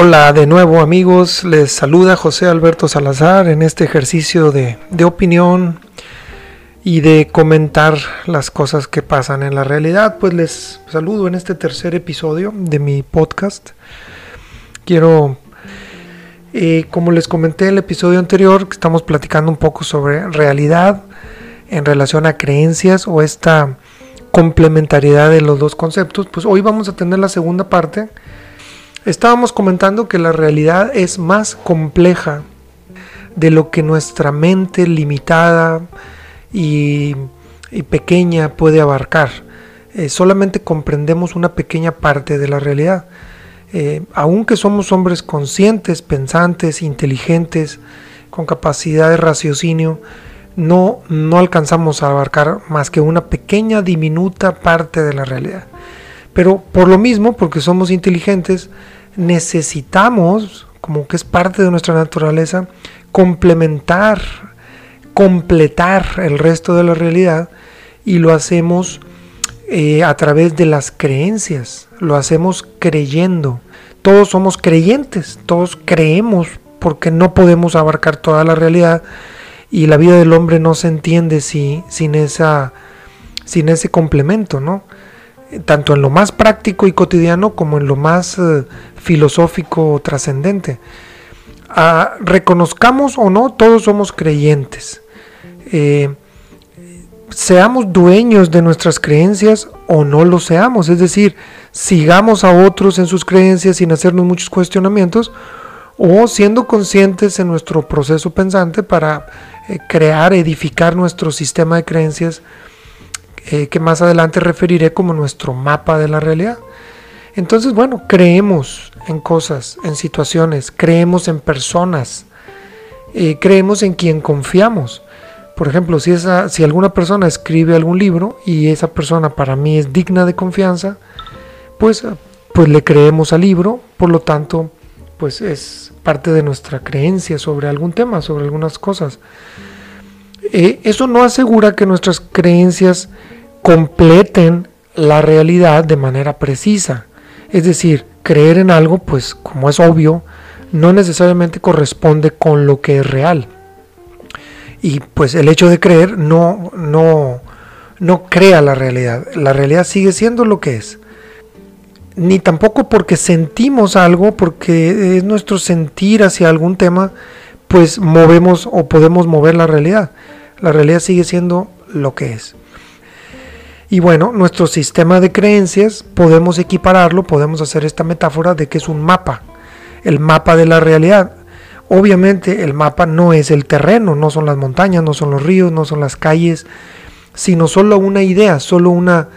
Hola de nuevo amigos, les saluda José Alberto Salazar en este ejercicio de, opinión y de comentar las cosas que pasan en la realidad. Pues les saludo en este tercer episodio de mi podcast. Quiero, eh, como les comenté en el episodio anterior, que estamos platicando un poco sobre realidad en relación a creencias o esta complementariedad de los dos conceptos, pues hoy vamos a tener la segunda parte Estábamos comentando que la realidad es más compleja de lo que nuestra mente limitada y, pequeña puede abarcar. Eh, solamente comprendemos una pequeña parte de la realidad. Eh, aunque somos hombres conscientes, pensantes, inteligentes, con capacidad de raciocinio, no, no alcanzamos a abarcar más que una pequeña, diminuta parte de la realidad. Pero por lo mismo, porque somos inteligentes, necesitamos, como que es parte de nuestra naturaleza, complementar, completar el resto de la realidad y lo hacemos eh, a través de las creencias, lo hacemos creyendo. Todos somos creyentes, todos creemos porque no podemos abarcar toda la realidad y la vida del hombre no se entiende si, sin, esa, sin ese complemento, ¿no? Tanto en lo más práctico y cotidiano como en lo más eh, filosófico trascendente. Ah, reconozcamos o no, todos somos creyentes. Eh, seamos dueños de nuestras creencias o no lo seamos, es decir, sigamos a otros en sus creencias sin hacernos muchos cuestionamientos o siendo conscientes en nuestro proceso pensante para eh, crear, edificar nuestro sistema de creencias eh, que más adelante referiré como nuestro mapa de la realidad. Entonces, bueno, creemos en cosas, en situaciones, creemos en personas, eh, creemos en quien confiamos. Por ejemplo, si, esa, si alguna persona escribe algún libro y esa persona para mí es digna de confianza, pues, pues le creemos al libro, por lo tanto, pues es parte de nuestra creencia sobre algún tema, sobre algunas cosas. Eh, eso no asegura que nuestras creencias completen la realidad de manera precisa. Es decir, creer en algo, pues como es obvio, no necesariamente corresponde con lo que es real. Y pues el hecho de creer no, no, no crea la realidad. La realidad sigue siendo lo que es. Ni tampoco porque sentimos algo, porque es nuestro sentir hacia algún tema, pues movemos o podemos mover la realidad. La realidad sigue siendo lo que es. Y bueno, nuestro sistema de creencias podemos equipararlo, podemos hacer esta metáfora de que es un mapa, el mapa de la realidad. Obviamente el mapa no es el terreno, no son las montañas, no son los ríos, no son las calles, sino solo una idea, solo una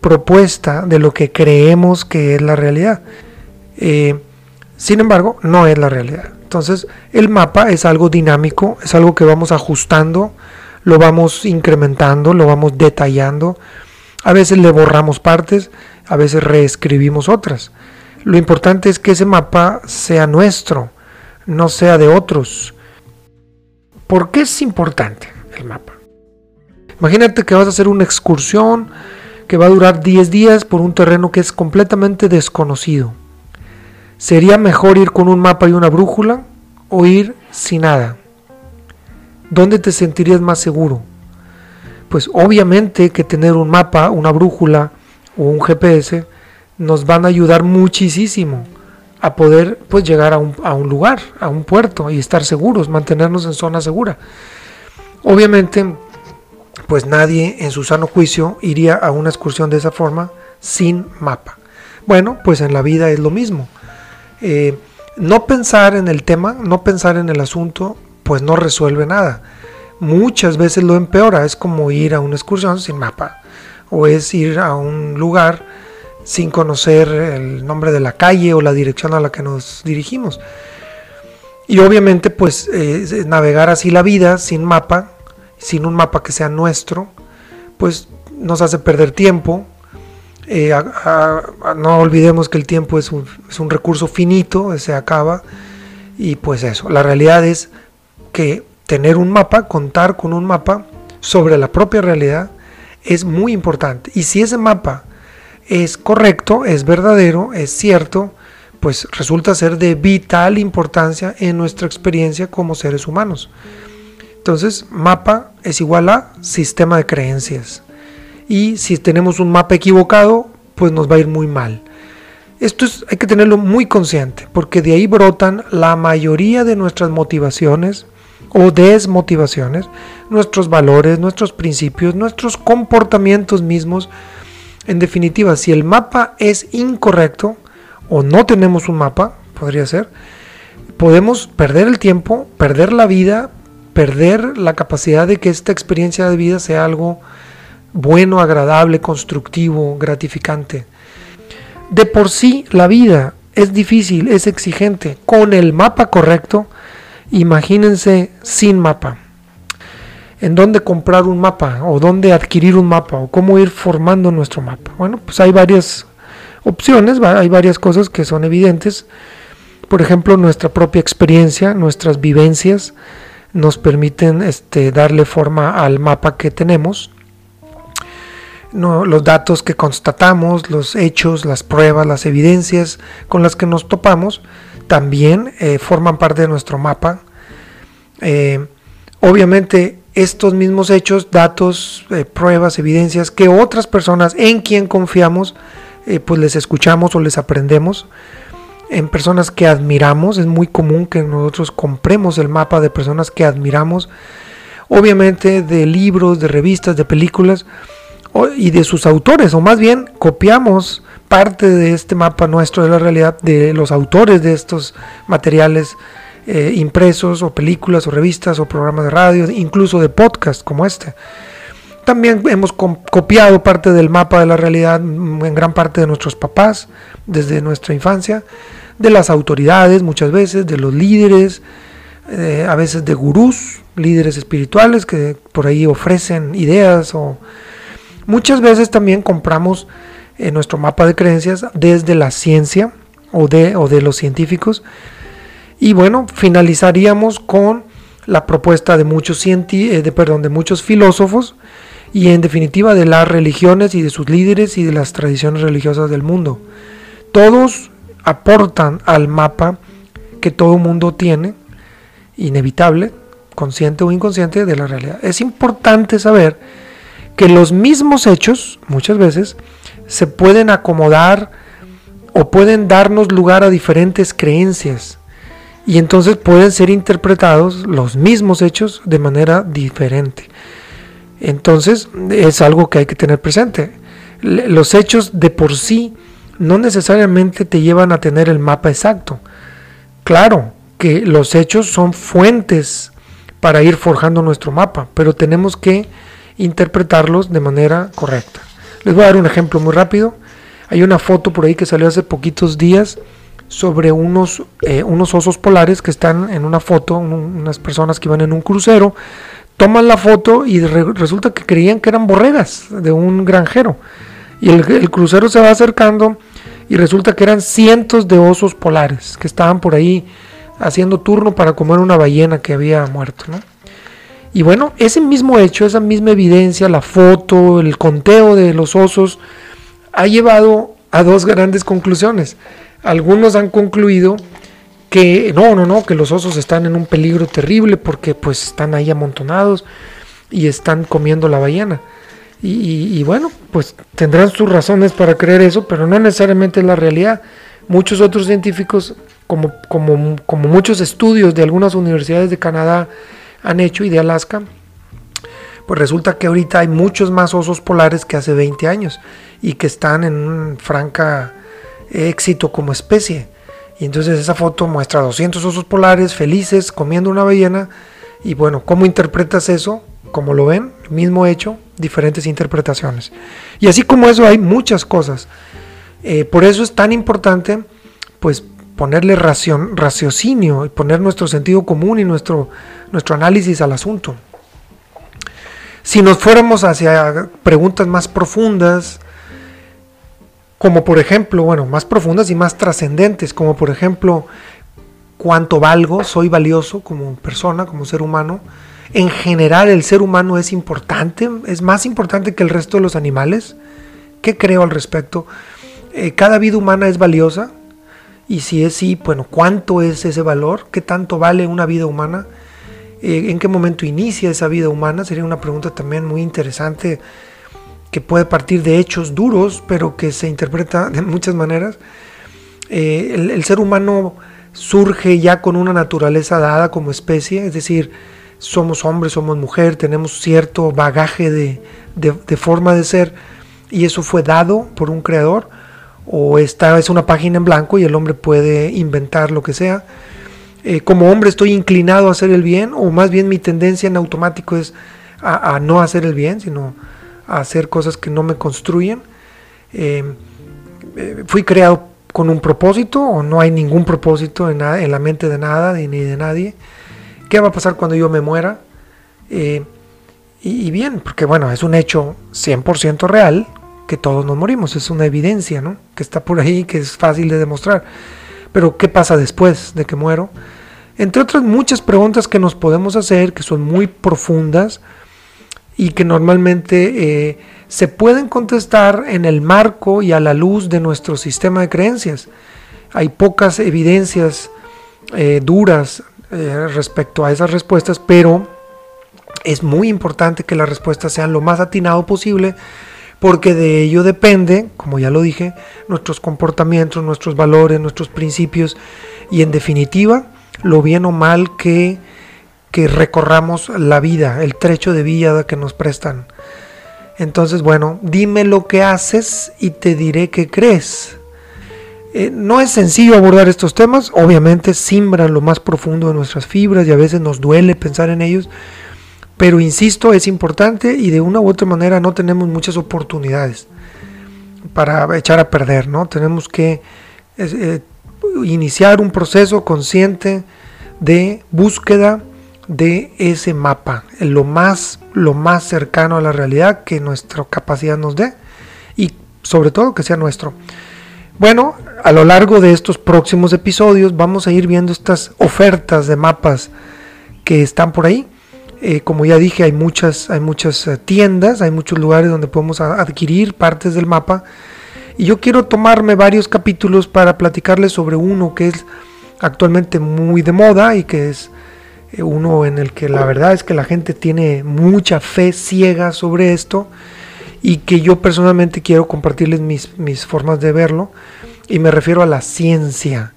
propuesta de lo que creemos que es la realidad. Eh, sin embargo, no es la realidad. Entonces, el mapa es algo dinámico, es algo que vamos ajustando, lo vamos incrementando, lo vamos detallando a veces le borramos partes, a veces reescribimos otras. Lo importante es que ese mapa sea nuestro, no sea de otros. ¿Por qué es importante el mapa? Imagínate que vas a hacer una excursión que va a durar 10 días por un terreno que es completamente desconocido. ¿Sería mejor ir con un mapa y una brújula o ir sin nada? ¿Dónde te sentirías más seguro? Pues obviamente que tener un mapa, una brújula o un GPS nos van a ayudar muchísimo a poder pues llegar a un, a un lugar, a un puerto y estar seguros, mantenernos en zona segura. Obviamente, pues nadie en su sano juicio iría a una excursión de esa forma sin mapa. Bueno, pues en la vida es lo mismo. Eh, no pensar en el tema, no pensar en el asunto, pues no resuelve nada muchas veces lo empeora. Es como ir a una excursión sin mapa o es ir a un lugar sin conocer el nombre de la calle o la dirección a la que nos dirigimos. Y obviamente pues eh, navegar así la vida sin mapa, sin un mapa que sea nuestro, pues nos hace perder tiempo. Eh, no olvidemos que el tiempo es un, es un recurso finito, se acaba. Y pues eso, la realidad es que tener un mapa, contar con un mapa sobre la propia realidad es muy importante. Y si ese mapa es correcto, es verdadero, es cierto, pues resulta ser de vital importancia en nuestra experiencia como seres humanos. Entonces, mapa es igual a sistema de creencias. Y si tenemos un mapa equivocado, pues nos va a ir muy mal. Esto es, hay que tenerlo muy consciente, porque de ahí brotan la mayoría de nuestras motivaciones o desmotivaciones, nuestros valores, nuestros principios, nuestros comportamientos mismos. En definitiva, si el mapa es incorrecto o no tenemos un mapa, podría ser, podemos perder el tiempo, perder la vida, perder la capacidad de que esta experiencia de vida sea algo bueno, agradable, constructivo, gratificante. De por sí la vida es difícil, es exigente. Con el mapa correcto, imagínense sin mapa. ¿En dónde comprar un mapa? ¿O dónde adquirir un mapa? ¿O cómo ir formando nuestro mapa? Bueno, pues hay varias opciones, hay varias cosas que son evidentes. Por ejemplo, nuestra propia experiencia, nuestras vivencias, nos permiten este, darle forma al mapa que tenemos. Los datos que constatamos, los hechos, las pruebas, las evidencias con las que nos topamos, también eh, forman parte de nuestro mapa. Eh, obviamente estos mismos hechos, datos, eh, pruebas, evidencias que otras personas en quien confiamos, pues les escuchamos o les aprendemos, en personas que admiramos. Es muy común que nosotros compremos el mapa de personas que admiramos. Obviamente de libros, de revistas, de películas y de sus autores, o más bien copiamos parte de este mapa nuestro de la realidad de los autores de estos materiales eh, impresos o películas o revistas o programas de radio, incluso de podcast como este. También hemos copiado parte del mapa de la realidad en gran parte de nuestros papás desde nuestra infancia de las autoridades muchas veces, de los líderes, eh, a veces de gurús, líderes espirituales que por ahí ofrecen ideas o muchas veces también compramos en nuestro mapa de creencias desde la ciencia o de, o de los científicos. Y bueno, finalizaríamos con la propuesta de muchos, eh, de, perdón, de muchos filósofos y en definitiva de las religiones y de sus líderes y de las tradiciones religiosas del mundo. Todos aportan al mapa que todo mundo tiene, inevitable, consciente o inconsciente, de la realidad. Es importante saber que los mismos hechos, muchas veces, se pueden acomodar o pueden darnos lugar a diferentes creencias. Y entonces pueden ser interpretados los mismos hechos de manera diferente. Entonces es algo que hay que tener presente. Los hechos de por sí no necesariamente te llevan a tener el mapa exacto. Claro que los hechos son fuentes para ir forjando nuestro mapa, pero tenemos que interpretarlos de manera correcta. Les voy a dar un ejemplo muy rápido. Hay una foto por ahí que salió hace poquitos días sobre unos, eh, unos osos polares que están en una foto, unas personas que iban en un crucero, toman la foto y resulta que creían que eran borregas de un granjero. Y el, el crucero se va acercando y resulta que eran cientos de osos polares que estaban por ahí haciendo turno para comer una ballena que había muerto. Y bueno, ese mismo hecho, esa misma evidencia, la foto, el conteo de los osos, ha llevado a dos grandes conclusiones. Algunos han concluido que no, no, no, que los osos están en un peligro terrible porque pues están ahí amontonados y están comiendo la ballena. Y, bueno, pues tendrán sus razones para creer eso, pero no necesariamente es la realidad. Muchos otros científicos, como, como, como muchos estudios de algunas universidades de Canadá han hecho y de Alaska, pues resulta que ahorita hay muchos más osos polares que hace 20 años y que están en un franca éxito como especie. Y entonces esa foto muestra 200 osos polares felices comiendo una ballena. Y bueno, ¿cómo interpretas eso? Como lo ven, mismo hecho, diferentes interpretaciones. Y así como eso hay muchas cosas. Eh, por eso es tan importante pues ponerle ración, raciocinio y poner nuestro sentido común y nuestro, nuestro análisis al asunto. Si nos fuéramos hacia preguntas más profundas, como por ejemplo, bueno, más profundas y más trascendentes, como por ejemplo, cuánto valgo, soy valioso como persona, como ser humano, en general el ser humano es importante, es más importante que el resto de los animales. ¿Qué creo al respecto? Eh, cada vida humana es valiosa Y si es sí, bueno, ¿cuánto es ese valor? ¿Qué tanto vale una vida humana? Eh, ¿En qué momento inicia esa vida humana? Sería una pregunta también muy interesante que puede partir de hechos duros, pero que se interpreta de muchas maneras. Eh, el, ser humano surge ya con una naturaleza dada como especie, es decir, somos hombres, somos mujer, tenemos cierto bagaje de, de, forma de ser y eso fue dado por un creador o esta es una página en blanco y el hombre puede inventar lo que sea. Eh, como hombre estoy inclinado a hacer el bien o más bien mi tendencia en automático es a, no hacer el bien, sino a hacer cosas que no me construyen. Eh, eh, fui creado con un propósito o no hay ningún propósito en, la mente de nada ni de nadie. ¿Qué va a pasar cuando yo me muera? Eh, y, bien, porque bueno, es un hecho 100% real que todos nos morimos, es una evidencia, ¿no? Que está por ahí, que es fácil de demostrar. Pero ¿qué pasa después de que muero? Entre otras muchas preguntas que nos podemos hacer, que son muy profundas, y que normalmente eh, se pueden contestar en el marco y a la luz de nuestro sistema de creencias. Hay pocas evidencias eh, duras eh, respecto a esas respuestas, pero es muy importante que las respuestas sean lo más atinado posible porque de ello depende, como ya lo dije, nuestros comportamientos, nuestros valores, nuestros principios y en definitiva lo bien o mal que que recorramos la vida, el trecho de vida que nos prestan. Entonces, bueno, dime lo que haces y te diré qué crees. Eh, no es sencillo abordar estos temas, obviamente simbran lo más profundo de nuestras fibras y a veces nos duele pensar en ellos, pero insisto, es importante y de una u otra manera no tenemos muchas oportunidades para echar a perder, ¿no? Tenemos que eh, iniciar un proceso consciente de búsqueda de ese mapa, lo más, lo más cercano a la realidad que nuestra capacidad nos dé y sobre todo que sea nuestro. Bueno, a lo largo de estos próximos episodios vamos a ir viendo estas ofertas de mapas que están por ahí. Eh, como ya dije, hay muchas, hay muchas eh, tiendas, hay muchos lugares donde podemos adquirir partes del mapa. Y yo quiero tomarme varios capítulos para platicarles sobre uno que es actualmente muy de moda y que es eh, uno en el que la verdad es que la gente tiene mucha fe ciega sobre esto y que yo personalmente quiero compartirles mis, mis formas de verlo y me refiero a la ciencia.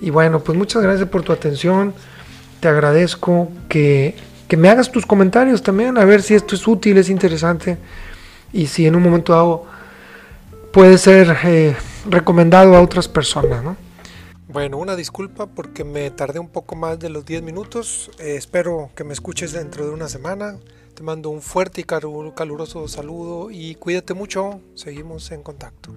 Y bueno, pues muchas gracias por tu atención, te agradezco que, que me hagas tus comentarios también, a ver si esto es útil, es interesante y si en un momento dado puede ser eh, recomendado a otras personas, ¿no? Bueno, una disculpa porque me tardé un poco más de los 10 minutos. Eh, espero que me escuches dentro de una semana. Te mando un fuerte y caluroso saludo y cuídate mucho. Seguimos en contacto.